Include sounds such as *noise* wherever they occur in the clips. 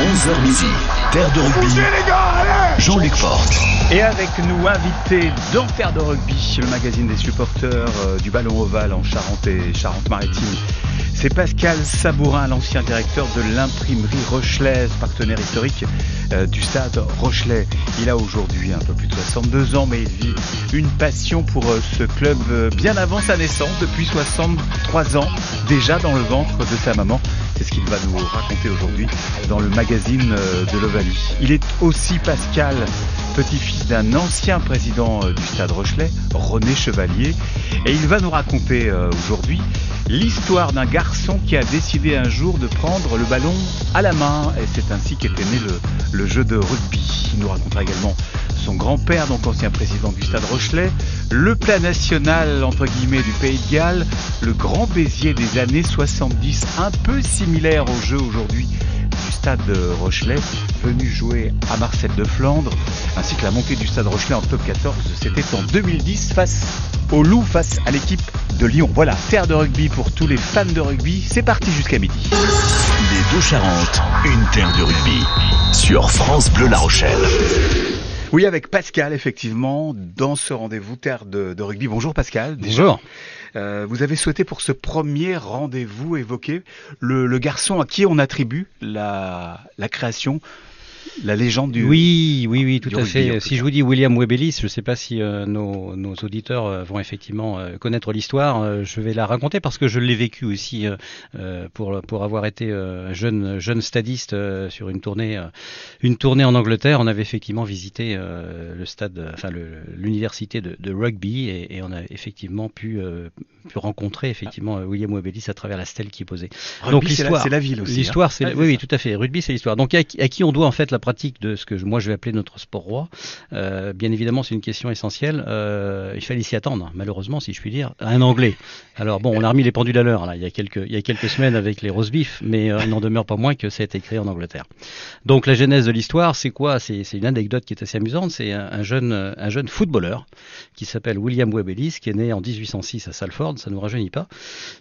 11h midi, Terre de rugby. Jean-Luc Porte. Et avec nous, invité dans Terre de rugby, le magazine des supporters euh, du ballon ovale en Charente et Charente-Maritime. C'est Pascal Sabourin, l'ancien directeur de l'imprimerie Rochelaise, partenaire historique euh, du stade Rochelet. Il a aujourd'hui un peu plus de 62 ans, mais il vit une passion pour euh, ce club euh, bien avant sa naissance, depuis 63 ans, déjà dans le ventre de sa maman. C'est ce qu'il va nous raconter aujourd'hui dans le magazine de l'Ovalie. Il est aussi Pascal, petit-fils d'un ancien président du Stade Rochelet, René Chevalier, et il va nous raconter aujourd'hui l'histoire d'un garçon qui a décidé un jour de prendre le ballon à la main, et c'est ainsi qu'était né le, jeu de rugby. Il nous racontera également son grand-père, donc ancien président du Stade Rochelet, le plat national entre guillemets du Pays de Galles, le grand Béziers des années 70, un peu similaire au jeu aujourd'hui Stade Rochelet, venu jouer à Marcel de Flandre, ainsi que la montée du Stade Rochelet en top 14, c'était en 2010 face au Loup, face à l'équipe de Lyon. Voilà, terre de rugby pour tous les fans de rugby, c'est parti jusqu'à midi. Les deux Charentes, une terre de rugby. Sur France Bleu La Rochelle. Oui, avec Pascal, effectivement, dans ce rendez-vous terre de, de rugby. Bonjour Pascal. Déjà. Bonjour. Euh, vous avez souhaité pour ce premier rendez-vous évoquer le, le garçon à qui on attribue la, la création, la légende du. Oui, oui, oui, tout à rugby, fait. Si je vous dis William Webelis, je ne sais pas si euh, nos, nos auditeurs euh, vont effectivement euh, connaître l'histoire. Je vais la raconter parce que je l'ai vécu aussi pour pour avoir été jeune jeune stadiste sur une tournée une tournée en Angleterre. On avait effectivement visité le stade, enfin l'université de, de rugby et, et on a effectivement pu pu rencontrer effectivement William Webelis à travers la stèle qui posait. Rugby, Donc, l'histoire. c'est la ville aussi. hein. L'histoire, c'est oui, oui, tout à fait. Rugby, c'est l'histoire. Donc, à qui on doit en fait la pratique de ce que moi je vais appeler notre sport roi Euh, Bien évidemment, c'est une question essentielle. Euh, il fallait s'y attendre, malheureusement, si je puis dire, à un Anglais. Alors bon, on a remis les pendules à l'heure là. Il y a quelques, semaines avec les roast beef, mais euh, il n'en demeure pas moins que ça a été créé en Angleterre. Donc, la genèse de l'histoire, c'est quoi? C'est une anecdote qui est assez amusante. C'est un, un jeune, un jeune footballeur qui s'appelle William Webelis, qui est né en 1806 à Salford. Ça ne nous rajeunit pas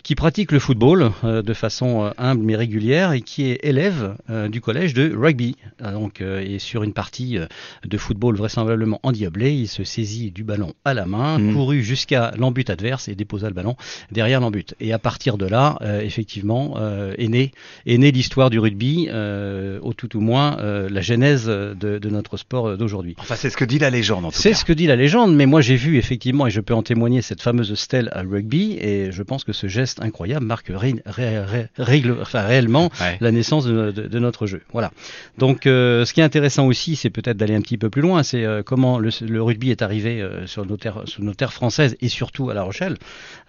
qui pratique le football de façon humble mais régulière et qui est élève du collège de rugby. Donc, euh, et sur une partie euh, de football vraisemblablement endiablée, il se saisit du ballon à la main, Mhm. courut jusqu'à l'embut adverse et déposa le ballon derrière l'embut. Et à partir de là, euh, effectivement, euh, est née est l'histoire du rugby, euh, au tout au moins euh, la genèse de, de notre sport euh, d'aujourd'hui. Enfin, c'est ce que dit la légende en tout C'est cas. ce que dit la légende, mais moi j'ai vu effectivement, et je peux en témoigner, cette fameuse stèle à rugby, et je pense que ce geste incroyable marque ré- ré- ré- règle- enfin, réellement Ouais. la naissance de, de- de notre jeu. Voilà. Donc euh, ce qui est intéressant aussi, c'est peut-être d'aller un petit peu plus loin, c'est euh, comment le, rugby est arrivé euh, sur, nos terres, françaises et surtout à La Rochelle.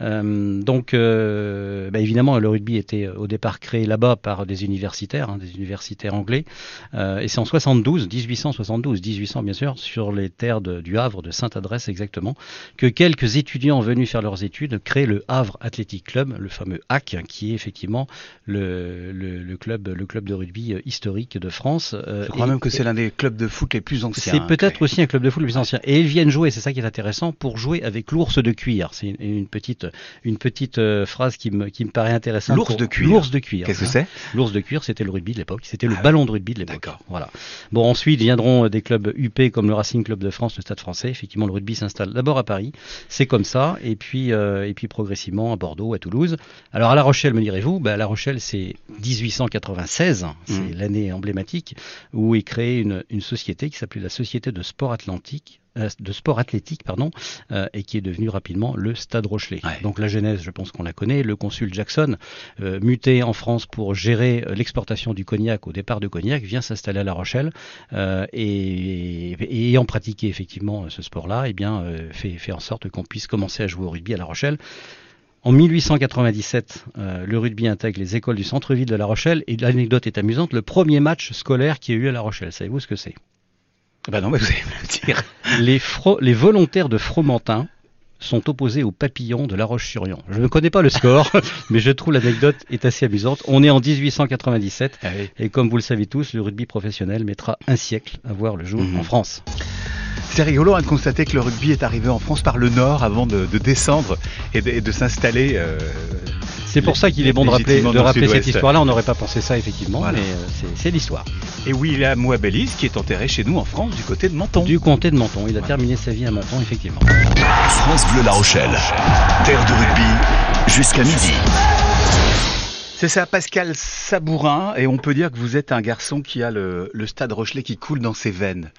Euh, donc euh, bah, évidemment, le rugby était euh, au départ créé là-bas par des universitaires, hein, des universitaires anglais. Euh, et c'est en 72, 1872, 1800 bien sûr, sur les terres du Havre, de Sainte-Adresse exactement, que quelques étudiants venus faire leurs études créent le Havre Athletic Club, le fameux HAC, qui est effectivement le, club, de rugby euh, historique de France. Je crois et- même que c'est l'un des clubs de foot les plus anciens. c'est hein, peut-être aussi un club de foot le plus ancien. Et ils viennent jouer, c'est ça qui est intéressant, pour jouer avec l'ours de cuir. C'est une, petite, une petite euh, phrase qui me, qui me paraît intéressante. L'ours de cuir. L'ours de cuir. Qu'est-ce que c'est? L'ours de cuir, c'était le rugby de l'époque. C'était le Ah ballon de rugby de l'époque. D'accord. Voilà. Bon, ensuite viendront euh, des clubs UP comme le Racing Club de France, le Stade Français. Effectivement, le rugby s'installe d'abord à Paris. C'est comme ça. Et puis, euh, et puis progressivement à Bordeaux, à Toulouse. Alors à La Rochelle, me direz-vous, ben, La Rochelle, c'est 1896. C'est Mhm. l'année emblématique où est créée une, une société qui s'appelait la Société de Sport Atlantique. euh, de sport athlétique pardon euh, et qui est devenu rapidement le Stade Rochelet. Ouais. Donc la genèse, je pense qu'on la connaît. Le consul Jackson, euh, muté en France pour gérer l'exportation du cognac au départ de Cognac, vient s'installer à La Rochelle euh, et, et ayant pratiqué effectivement ce sport-là, eh bien fait, fait en sorte qu'on puisse commencer à jouer au rugby à La Rochelle. En 1897, euh, le rugby intègre les écoles du centre-ville de La Rochelle et l'anecdote est amusante. Le premier match scolaire qui a eu à La Rochelle, savez-vous ce que c'est? Bah non, mais vous allez me le dire. *laughs* les, volontaires de Fromentin sont opposés aux papillons de La Roche-sur-Yon. Je ne connais pas le score, *laughs* mais je trouve l'anecdote est assez amusante. On est en 1897 Ah oui. et comme vous le savez tous, le rugby professionnel mettra un siècle à voir le jour Mhm. en France. C'est rigolo hein, de constater que le rugby est arrivé en France par le nord avant de, descendre et de, s'installer. Euh, c'est pour ça qu'il est bon de rappeler, de rappeler cette histoire-là. On n'aurait pas pensé ça effectivement, mais euh, c'est l'histoire. Et William Mouabelis qui est enterré chez nous en France du côté de Menton. Du comté de Menton. Il a terminé sa vie à Menton effectivement. France Bleu La Rochelle, terre de rugby jusqu'à midi. C'est ça, Pascal Sabourin, et on peut dire que vous êtes un garçon qui a le, le stade Rochelet qui coule dans ses veines.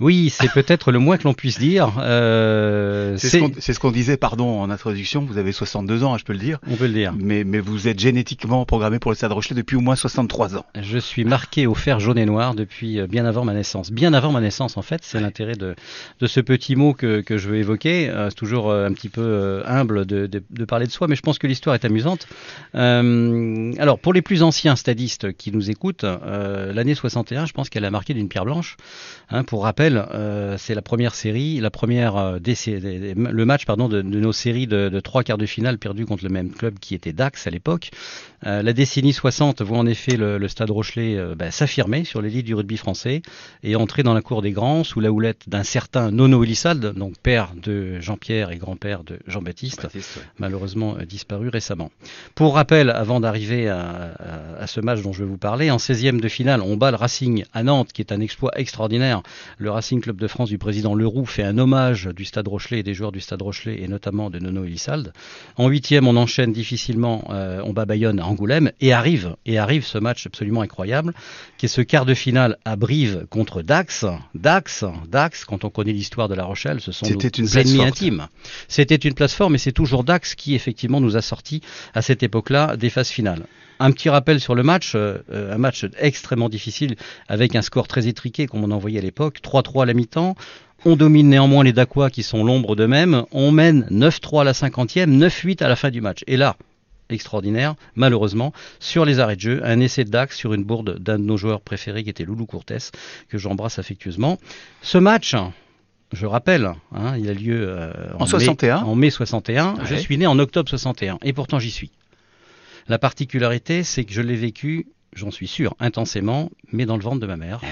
Oui, c'est peut-être le moins que l'on puisse dire. Euh, c'est ce qu'on disait, pardon, en introduction. Vous avez 62 ans, hein, je peux le dire. On peut le dire. Mais, mais vous êtes génétiquement programmé pour le Stade Rochelet depuis au moins 63 ans. Je suis marqué au fer jaune et noir depuis euh, bien avant ma naissance. Bien avant ma naissance, en fait, c'est l'intérêt de, de ce petit mot que, que je veux évoquer. Euh, c'est toujours un petit peu humble de, de, de, parler de soi, mais je pense que l'histoire est amusante. alors, pour les plus anciens stadistes qui nous écoutent, l'année 61, je pense qu'elle a marqué d'une pierre blanche. Hein, pour rappel, euh, c'est la première série, la première euh, le match pardon de, nos séries de, trois quarts de finale perdus contre le même club qui était Dax à l'époque. Euh, la décennie 60 voit en effet le, Stade Rochelet bah, s'affirmer sur l'élite du rugby français et entrer dans la cour des grands sous la houlette d'un certain Nono Elissalde, donc père de Jean-Pierre et grand-père de Jean-Baptiste, malheureusement disparu récemment. Pour rappel, avant d'arriver à, à, ce match dont je vais vous parler, en 16e de finale, on bat le Racing à Nantes, qui est un exploit extraordinaire. Le Racing Club de France du président Leroux fait un hommage du Stade Rochelet et des joueurs du Stade Rochelet et notamment de Nono Elissalde. En huitième, on enchaîne difficilement, euh, on bat Bayonne à Angoulême et arrive et arrive ce match absolument incroyable qui est ce quart de finale à Brive contre Dax. Dax, Dax, quand on connaît l'histoire de La Rochelle, ce sont nos ennemis intimes. C'était une place forte, mais c'est toujours Dax qui effectivement nous a sorti à cette époque-là des phases finales. Un petit rappel sur le match, euh, euh, un match extrêmement difficile avec un score très étriqué comme on envoyait à l'époque, 3-3 à la mi-temps. On domine néanmoins les Dacois qui sont l'ombre d'eux-mêmes. On mène 9-3 à la 50e, 9-8 à la fin du match. Et là, extraordinaire, malheureusement, sur les arrêts de jeu, un essai de Dax sur une bourde d'un de nos joueurs préférés qui était Loulou Courtès, que j'embrasse affectueusement. Ce match, je rappelle, hein, il a lieu euh, en, en, 61. en mai 61. Je suis né en octobre 61 et pourtant j'y suis. La particularité, c'est que je l'ai vécu j'en suis sûr, intensément, mais dans le ventre de ma mère, ah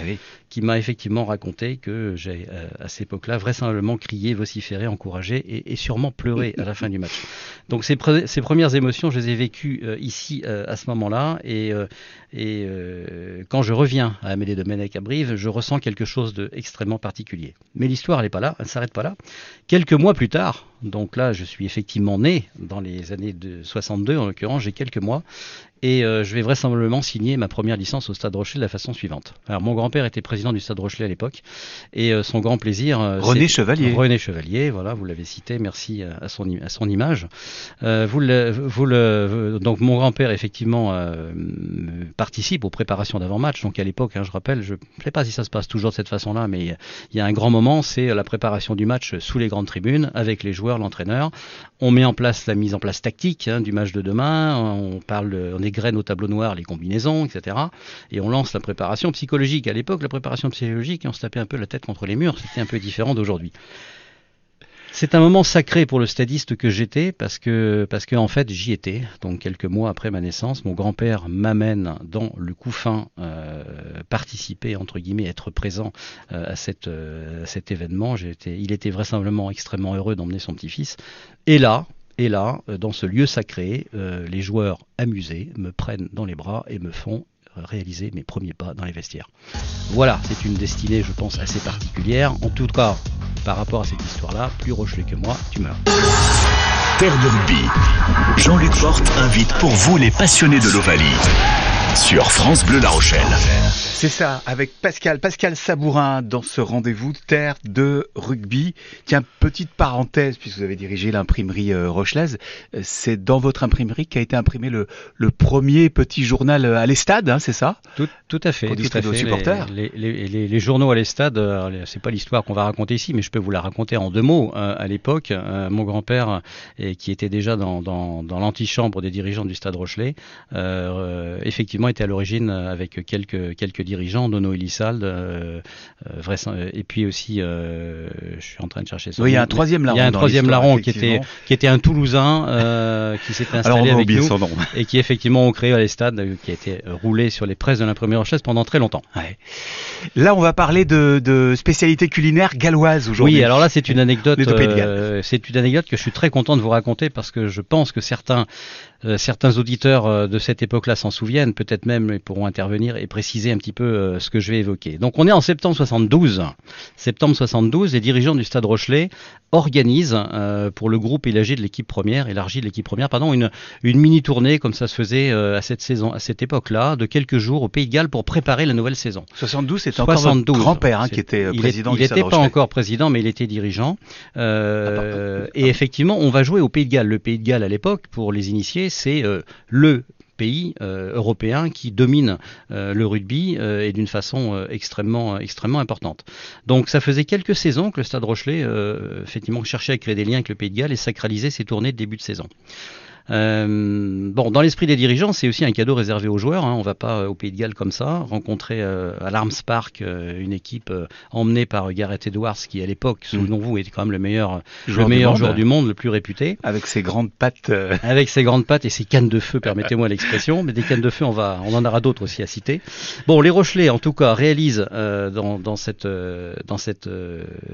qui m'a effectivement raconté que j'ai, euh, à cette époque-là, vraisemblablement crié, vociféré, encouragé et, sûrement pleuré à la fin du match. Donc ces, premières émotions, je les ai vécues euh, ici euh, à ce moment-là, et, quand je reviens à Amédée de Menec à Brive, je ressens quelque chose d'extrêmement particulier. Mais l'histoire, elle n'est pas là, elle ne s'arrête pas là. Quelques mois plus tard, donc là, je suis effectivement né dans les années de 62, en l'occurrence, j'ai quelques mois, et je vais vraisemblablement signer ma première licence au Stade Rochelet de la façon suivante. Alors mon grand-père était président du Stade Rochelet à l'époque et euh, son grand plaisir. Euh, René Chevalier. René Chevalier, voilà, vous l'avez cité, merci à son, à son image. vous le, vous le, donc mon grand-père effectivement participe aux préparations d'avant-match. Donc à l'époque, hein, je rappelle, je ne sais pas si ça se passe toujours de cette façon-là, mais il y a un grand moment, c'est la préparation du match sous les grandes tribunes avec les joueurs, l'entraîneur. On met en place la mise en place tactique hein, du match de demain. On parle, on graines au tableau noir les combinaisons, etc. Et on lance la préparation psychologique. À l'époque, la préparation psychologique, on se tapait un peu la tête contre les murs, c'était un peu différent d'aujourd'hui. C'est un moment sacré pour le stadiste que j'étais parce que parce que en fait j'y étais. Donc quelques mois après ma naissance, mon grand-père m'amène dans le couffin euh, participer entre guillemets, être présent euh, à cette euh, cet événement. il était vraisemblablement extrêmement heureux d'emmener son petit-fils. Et là, et là, dans ce lieu sacré, les joueurs amusés me prennent dans les bras et me font réaliser mes premiers pas dans les vestiaires. Voilà, c'est une destinée, je pense, assez particulière. En tout cas, par rapport à cette histoire-là, plus Rochelet que moi, tu meurs. Terre de rugby. Jean-Luc Porte invite pour vous les passionnés de l'Ovalie sur France Bleu La Rochelle. C'est ça, avec Pascal, Pascal Sabourin dans ce rendez-vous Terre de rugby. Tiens, petite parenthèse, puisque vous avez dirigé l'imprimerie euh, Rochelaise, euh, c'est dans votre imprimerie qu'a été imprimé le, le premier petit journal euh, à l'Estade, hein, c'est ça? Tout, tout, à fait. Tout à fait. supporters. Les, les, les, les, journaux à l'Estade, c'est pas l'histoire qu'on va raconter ici, mais je peux vous la raconter en deux mots. à l'époque, mon grand-père, qui était déjà dans, dans, dans l'antichambre des dirigeants du Stade Rochelet, effectivement, effectivement été à l'origine avec quelques quelques dirigeants, Dono Elissalde, et puis aussi, je suis en train de chercher. oui, il y a un troisième larron. Il y a un troisième larron qui était qui était un Toulousain qui s'était installé avec nous et qui effectivement ont créé les stades, qui a été roulé sur les presses de l'imprimerie Rochelle pendant très longtemps. Ouais. Là, on va parler de, de spécialité culinaire galloise aujourd'hui. Oui, alors là, c'est une anecdote. Euh, c'est une anecdote que je suis très content de vous raconter parce que je pense que certains euh, certains auditeurs euh, de cette époque-là s'en souviennent, peut-être même ils pourront intervenir et préciser un petit peu euh, ce que je vais évoquer. Donc on est en septembre 72. Septembre 72, les dirigeants du Stade Rochelet organisent pour le groupe élargi de l'équipe première, élargi de l'équipe première, pardon, une, une mini tournée comme ça se faisait à cette saison, à cette époque-là, de quelques jours au Pays de Galles pour préparer la nouvelle saison. 72, c'était encore votre grand-père hein, qui était président il n'était pas encore président, mais il était dirigeant. Euh, et effectivement, on va jouer au Pays de Galles. Le Pays de Galles à l'époque, pour les initiés, c'est euh, le pays euh, européen qui domine euh, le rugby et d'une façon extrêmement extrêmement importante. Donc ça faisait quelques saisons que le Stade Rochelet effectivement cherchait à créer des liens avec le Pays de Galles et sacraliser ses tournées de début de saison. Euh, bon, dans l'esprit des dirigeants, c'est aussi un cadeau réservé aux joueurs. Hein. On va pas euh, au Pays de Galles comme ça rencontrer euh, à l'Arms Park une équipe emmenée par Gareth Edwards, qui à l'époque, mm. souvenons-vous, était quand même le meilleur joueur, le meilleur du, joueur du monde, le plus réputé. Avec ses grandes pattes. Avec ses grandes pattes et ses cannes de feu, *laughs* permettez-moi l'expression. Mais des cannes de feu, on va, on en aura d'autres aussi à citer. Bon, les Rochelais, en tout cas, réalisent dans, dans, cette, dans cette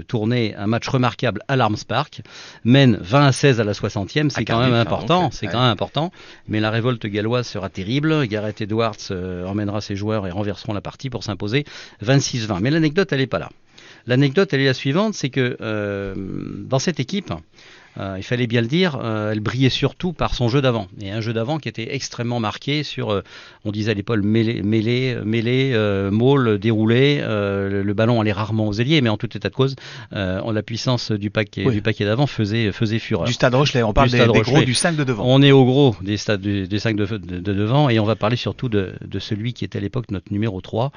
tournée un match remarquable à l'Arms Park, mènent 20 à 16 à la 60e, c'est quand même important c'est quand même important. Mais la révolte galloise sera terrible. Gareth Edwards euh, emmènera ses joueurs et renverseront la partie pour s'imposer 26-20. Mais l'anecdote, elle n'est pas là. L'anecdote, elle est la suivante, c'est que euh, dans cette équipe, euh, il fallait bien le dire, euh, elle brillait surtout par son jeu d'avant. Et un jeu d'avant qui était extrêmement marqué sur, euh, on disait à l'époque, mêlée, mêlée, mêlée déroulé. le ballon allait rarement aux ailiers, mais en tout état de cause, la puissance du paquet, du paquet d'avant faisait, faisait fureur. Du stade Rochelet, on parle des, gros du 5 de devant. On est au gros des, stades, des 5 de, de, devant et on va parler surtout de, de celui qui était à l'époque notre numéro 3,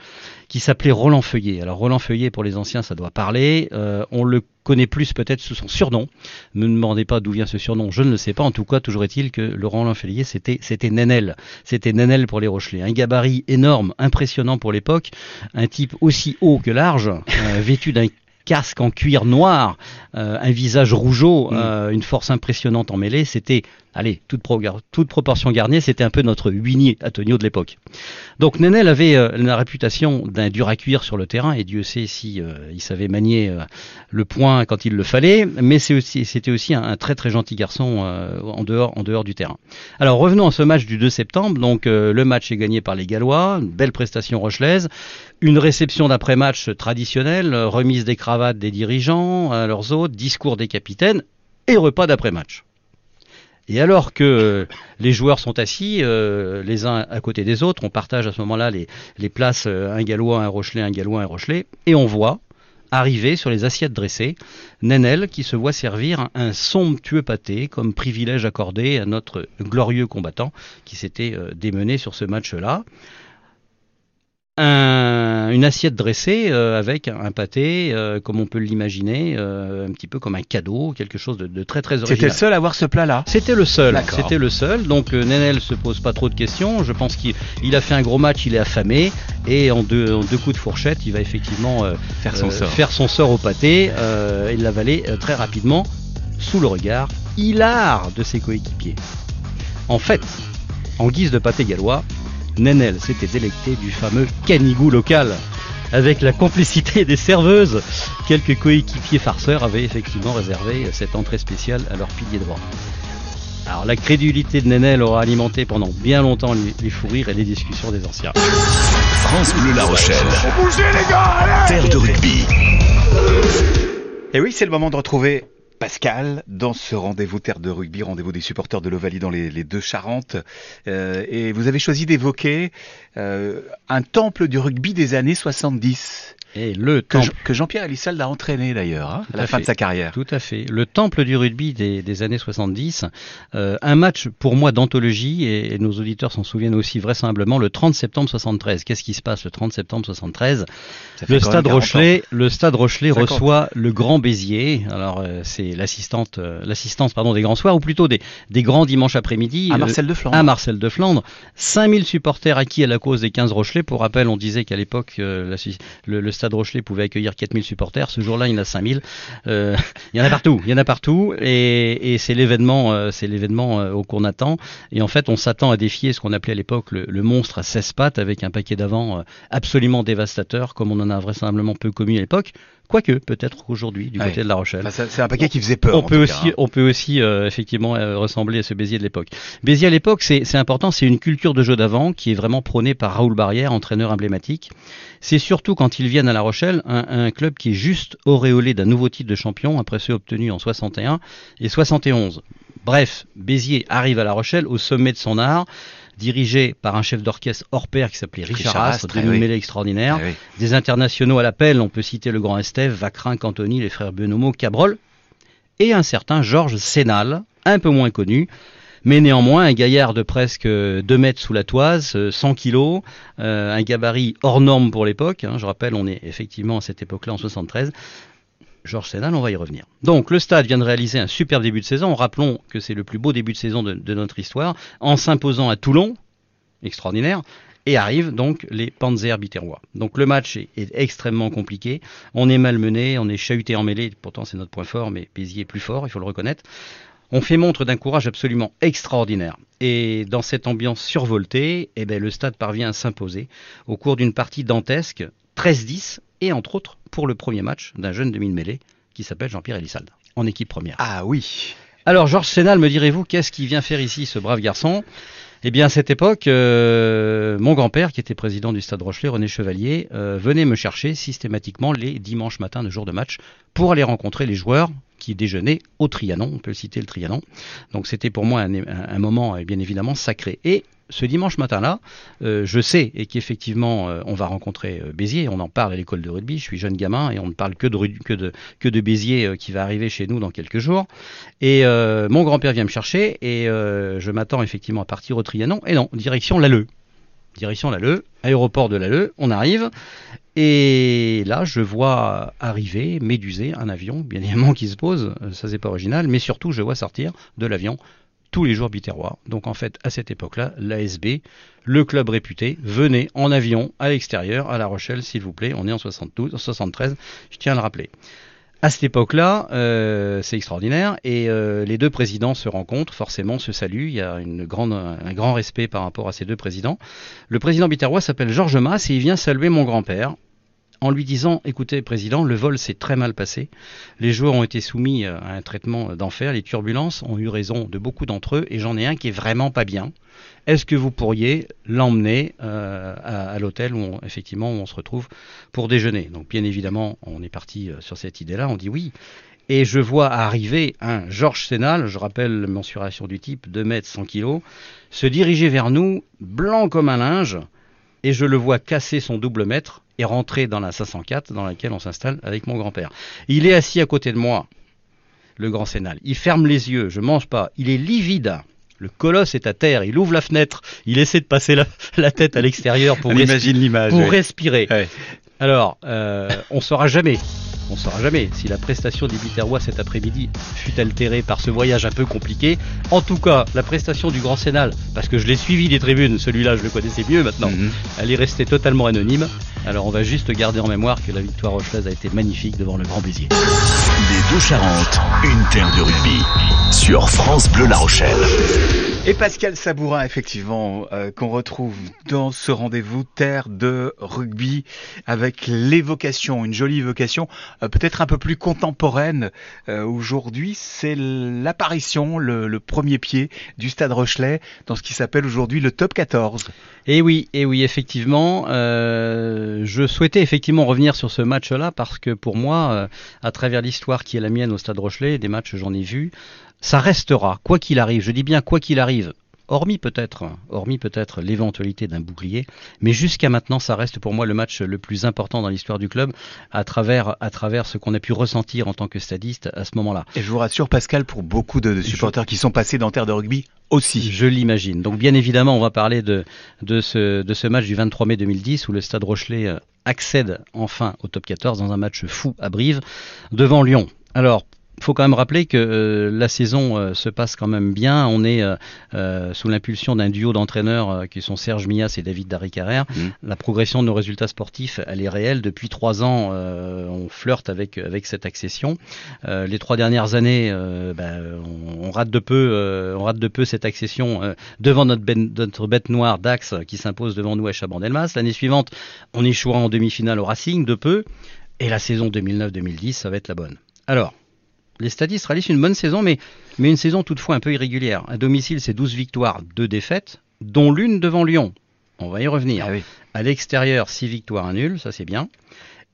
qui s'appelait Roland Feuillet. Alors Roland Feuillet, pour les anciens, ça doit parler. on le connaît plus peut-être sous son surnom. Ne me demandez pas d'où vient ce surnom, je ne le sais pas. En tout cas, toujours est-il que Laurent Lanfelier, c'était c'était Nenel. C'était Nenel pour les Rochelais. Un gabarit énorme, impressionnant pour l'époque. Un type aussi haut que large, euh, *laughs* vêtu d'un casque en cuir noir, euh, un visage rougeau, mm. euh, une force impressionnante en mêlée. C'était allez, toute, toute proportion garnie, c'était un peu notre Winnie Antonio de l'époque. Donc Nenel avait euh, la réputation d'un dur à cuire sur le terrain, et Dieu sait si il savait manier le point quand il le fallait, mais c'était aussi, aussi un, très très gentil garçon en, dehors, en dehors du terrain. Alors revenons à ce match du 2 septembre, donc le match est gagné par les Gallois, une belle prestation rochelaise, une réception d'après-match traditionnelle, remise des cravates des dirigeants à leurs hôtes, discours des capitaines, et repas d'après-match. Et alors que les joueurs sont assis euh, les uns à côté des autres, on partage à ce moment-là les, les, places euh, un gallois, un rochelet, un gallois, un rochelet, et on voit arriver sur les assiettes dressées Nenel qui se voit servir un somptueux pâté comme privilège accordé à notre glorieux combattant qui s'était euh, démené sur ce match-là un, une assiette dressée euh, avec un pâté, euh, comme on peut l'imaginer, euh, un petit peu comme un cadeau, quelque chose de, de très très original. C'était le seul à avoir ce plat-là. C'était le seul. C'était le seul. Donc Nenel se pose pas trop de questions. Je pense qu'il a fait un gros match, il est affamé et en deux, en deux coups de fourchette, il va effectivement faire son sort, faire son sort au pâté et l'avaler très rapidement sous le regard hilar de ses coéquipiers. En fait, en guise de pâté gallois, Nenel s'était délecté du fameux canigou local. Avec la complicité des serveuses, quelques coéquipiers farceurs avaient effectivement réservé cette entrée spéciale à leur pilier droit. Alors la crédulité de Nenel aura alimenté pendant bien longtemps les, fous rires et les discussions des anciens. France Bleu La Rochelle. Terre de rugby. Et oui, c'est le moment de retrouver Pascal, dans ce rendez-vous Terre de rugby, rendez-vous des supporters de l'Ovalie dans les, deux Charentes. Euh, et vous avez choisi d'évoquer un temple du rugby des années 70. Et le que, temple, que Jean-Pierre Elissalde a entraîné d'ailleurs hein, à la fin de sa carrière. Tout à fait. Le temple du rugby des, des années 70. Euh, un match pour moi d'anthologie, et, et nos auditeurs s'en souviennent aussi vraisemblablement, le 30 septembre 73. Qu'est-ce qui se passe le 30 septembre 73 Ça fait Le stade même 40 ans. Rochelet, le stade Rochelet 50. reçoit le Grand Béziers. Alors euh, c'est l'assistante, euh, l'assistance pardon des grands soirs ou plutôt des, des grands dimanches après-midi. À euh, Marcel de Flandre. à Marcel de Flandre. 5000 supporters acquis à la cause des 15 Rochelais. Pour rappel, on disait qu'à l'époque, euh, le, le stade Rochelet pouvait accueillir 4000 supporters. Ce jour-là, il y en a 5000. Euh, il y en a partout. Il y en a partout. Et, c'est l'événement, euh, c'est l'événement qu'on attend. Et en fait, on s'attend à défier ce qu'on appelait à l'époque le, le monstre à 16 pattes avec un paquet d'avant absolument dévastateur, comme on en a vraisemblablement peu commis à l'époque. Quoique, peut-être aujourd'hui, du Ouais. côté de La Rochelle. Enfin, c'est un paquet qui faisait peur. On peut, cas, hein. on peut aussi euh, effectivement euh, ressembler à ce Béziers de l'époque. Béziers à l'époque, c'est c'est important, c'est une culture de jeu d'avant qui est vraiment prônée par Raoul Barrière, entraîneur emblématique. C'est surtout quand ils viennent à La Rochelle, un, un club qui est juste auréolé d'un nouveau titre de champion après ceux obtenus en 61 et 71. Bref, Béziers arrive à La Rochelle au sommet de son art, dirigé par un chef d'orchestre hors pair qui s'appelait Richard, Richard Astre, d'une eh oui. mêlée extraordinaire. Oui. Des internationaux à l'appel, on peut citer le grand Estève, Vacrin, Cantoni, les frères Benomo, Cabrol, et un certain Georges Sénal, un peu moins connu, mais néanmoins un gaillard de presque 2 mètres sous la toise, euh, 100 kilos, euh, un gabarit hors norme pour l'époque. hein. je rappelle, on est effectivement à cette époque-là en 73. Georges Sénal, on va y revenir. Donc le stade vient de réaliser un super début de saison. Rappelons que c'est le plus beau début de saison de, notre histoire, en s'imposant à Toulon, extraordinaire, et arrivent donc les Panzers biterrois. Donc le match est, est extrêmement compliqué. On est malmené, on est chahuté en mêlée. Pourtant c'est notre point fort, mais Béziers est plus fort, il faut le reconnaître. On fait montre d'un courage absolument extraordinaire. Et dans cette ambiance survoltée, eh ben, le stade parvient à s'imposer au cours d'une partie dantesque, 13-10, et entre autres pour le premier match d'un jeune demi-mêlée qui s'appelle Jean-Pierre Elissalde, en équipe première. Ah oui. Alors, Georges Sénal, me direz-vous, qu'est-ce qu'il vient faire ici, ce brave garçon? Eh bien, à cette époque, euh, mon grand-père, qui était président du Stade Rochelet, René Chevalier, euh, venait me chercher systématiquement les dimanches matins de jour de match pour aller rencontrer les joueurs qui déjeunaient au Trianon. On peut citer le Trianon. Donc, c'était pour moi un, un- un moment, euh, bien évidemment, sacré. Et ce dimanche matin-là, euh, je sais et qu'effectivement, euh, on va rencontrer euh, Béziers. On en parle à l'école de rugby. Je suis jeune gamin et on ne parle que de, Béziers qui va arriver chez nous dans quelques jours. Et mon grand-père vient me chercher et je m'attends effectivement à partir au Trianon. Et non, direction Lalleux. Direction Lalleux, aéroport de Lalleux, on arrive. Et là, je vois arriver, méduser, un avion, bien évidemment, qui se pose. Ça, c'est pas original. Mais surtout, je vois sortir de l'avion tous les jours biterrois. Donc, en fait, à cette époque-là, l'ASB, le club réputé, venait en avion à l'extérieur, à La Rochelle, s'il vous plaît. On est en 72, en 73, je tiens à le rappeler. À cette époque-là, euh, c'est extraordinaire et euh, les deux présidents se rencontrent, forcément se saluent. Il y a un grand respect par rapport à ces deux présidents. Le président biterrois s'appelle Georges Masse et il vient saluer mon grand-père en lui disant Écoutez, président, le vol s'est très mal passé. Les joueurs ont été soumis euh, à un traitement d'enfer. Les turbulences ont eu raison de beaucoup d'entre eux et j'en ai un qui est vraiment pas bien. Est-ce que vous pourriez l'emmener euh, à, l'hôtel où on, effectivement on se retrouve pour déjeuner? Donc bien évidemment, on est parti euh, sur cette idée-là. On dit oui. Et je vois arriver un Georges Sénal, je rappelle la mensuration du type, 2 mètres 100 kilos, se diriger vers nous, blanc comme un linge, et je le vois casser son double mètre et rentrer dans la 504 dans laquelle on s'installe avec mon grand-père. Il est assis à côté de moi, le grand Sénal. Il ferme les yeux, je mange pas. Il est livide. Le colosse est à terre, il ouvre la fenêtre, il essaie de passer la, *laughs* la tête à l'extérieur pour, respi- pour oui. respirer. Alors, euh, on saura jamais, on saura jamais si la prestation des Biterrois cet après-midi fut altérée par ce voyage un peu compliqué. En tout cas, la prestation du Grand Sénal, parce que je l'ai suivi des tribunes, celui-là je le connaissais mieux maintenant, Mhm. elle est restée totalement anonyme. Alors on va juste garder en mémoire que la victoire rochelaise a été magnifique devant le Grand Béziers. Les deux Charentes, une terre de rugby. Sur France Bleu La Rochelle. Et Pascal Sabourin, effectivement, euh, qu'on retrouve dans ce rendez-vous Terre de rugby avec l'évocation, une jolie évocation, euh, peut-être un peu plus contemporaine euh, aujourd'hui. C'est l'apparition, le, premier pied du Stade Rochelet dans ce qui s'appelle aujourd'hui le Top 14. Et oui, et oui, effectivement, je souhaitais effectivement revenir sur ce match-là parce que pour moi, à travers l'histoire qui est la mienne au Stade Rochelet, des matchs j'en ai vus, ça restera, quoi qu'il arrive. Je dis bien quoi qu'il arrive, hormis peut-être, hormis peut-être l'éventualité d'un bouclier, mais jusqu'à maintenant, ça reste pour moi le match le plus important dans l'histoire du club, à travers, à travers ce qu'on a pu ressentir en tant que stadiste à ce moment-là. Et je vous rassure, Pascal, pour beaucoup de, supporters qui sont passés dans terre de rugby aussi. Je l'imagine. Donc bien évidemment, on va parler de, de, ce, de ce match du 23 mai 2010 où le Stade Rochelet euh, accède enfin au top 14 dans un match fou à Brive devant Lyon. Alors, il faut quand même rappeler que euh, la saison euh, se passe quand même bien. On est euh, sous l'impulsion d'un duo d'entraîneurs qui sont Serge Mias et David Darry Carrère. Mmh. La progression de nos résultats sportifs, elle est réelle. Depuis trois ans, on flirte avec avec cette accession. les trois dernières années, ben, on, rate de peu, on rate de peu cette accession devant notre, ben, notre, bête noire Dax qui s'impose devant nous à Chabandelmas. L'année suivante, on échouera en demi-finale au Racing de peu. Et la saison 2009-2010, ça va être la bonne. Alors, les stadistes réalisent une bonne saison, mais, mais une saison toutefois un peu irrégulière. À domicile, c'est 12 victoires, 2 défaites, dont l'une devant Lyon. On va y revenir. Ah à l'extérieur, 6 victoires, 1 nul, ça c'est bien.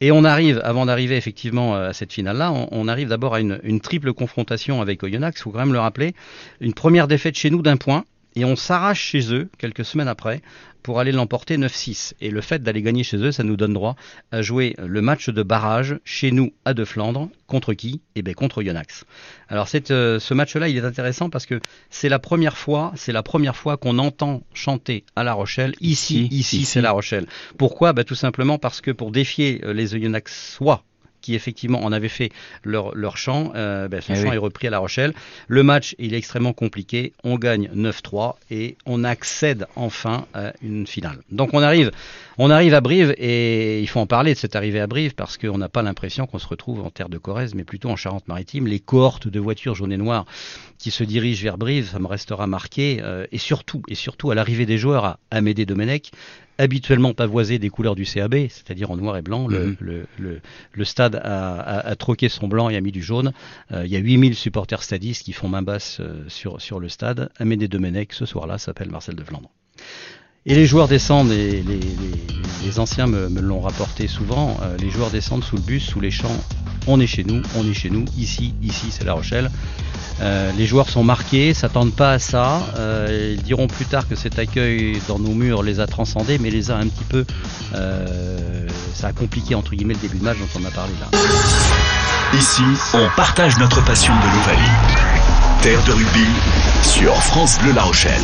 Et on arrive, avant d'arriver effectivement à cette finale-là, on, arrive d'abord à une, une, triple confrontation avec Oyonnax, il faut quand même le rappeler. Une première défaite chez nous d'un point, et on s'arrache chez eux quelques semaines après pour aller l'emporter 9-6. Et le fait d'aller gagner chez eux, ça nous donne droit à jouer le match de barrage chez nous à De Flandre. Contre qui? Eh bien contre Yonax. Alors euh, ce match-là, il est intéressant parce que c'est la première fois, c'est la première fois qu'on entend chanter à La Rochelle. Ici, ici, c'est La Rochelle. Pourquoi? Bah, Tout simplement parce que pour défier euh, les Oyonnaxois qui effectivement en avaient fait leur, leur chant. Euh, ben, ce eh chant est repris à La Rochelle. Le match, il est extrêmement compliqué. On gagne 9-3 et on accède enfin à une finale. Donc on arrive, on arrive à Brive et il faut en parler de cette arrivée à Brive parce qu'on n'a pas l'impression qu'on se retrouve en terre de Corrèze, mais plutôt en Charente-Maritime. Les cohortes de voitures jaunes et noires qui se dirigent vers Brive, ça me restera marqué. Euh, et surtout, et surtout à l'arrivée des joueurs à Amédée Domenech, habituellement pavoisé des couleurs du CAB, c'est-à-dire en noir et blanc. le, mhm. le, le, stade a, a, troqué son blanc et a mis du jaune. Euh, il y a 8000 supporters stadistes qui font main basse euh, sur, sur le stade. Amédée Domenech, ce soir-là, s'appelle Marcel de Flandre. Et les joueurs descendent, et les, anciens me, l'ont rapporté souvent, euh, les joueurs descendent sous le bus, sous les champs. On est chez nous, on est chez nous, ici, ici c'est La Rochelle. Euh, les joueurs sont marqués, s'attendent pas à ça. Euh, ils diront plus tard que cet accueil dans nos murs les a transcendés, mais les a un petit peu. Ça a compliqué entre guillemets le début de match dont on a parlé là. Ici, on partage notre passion de l'Ovalie. Terre de rugby sur France Bleu La Rochelle.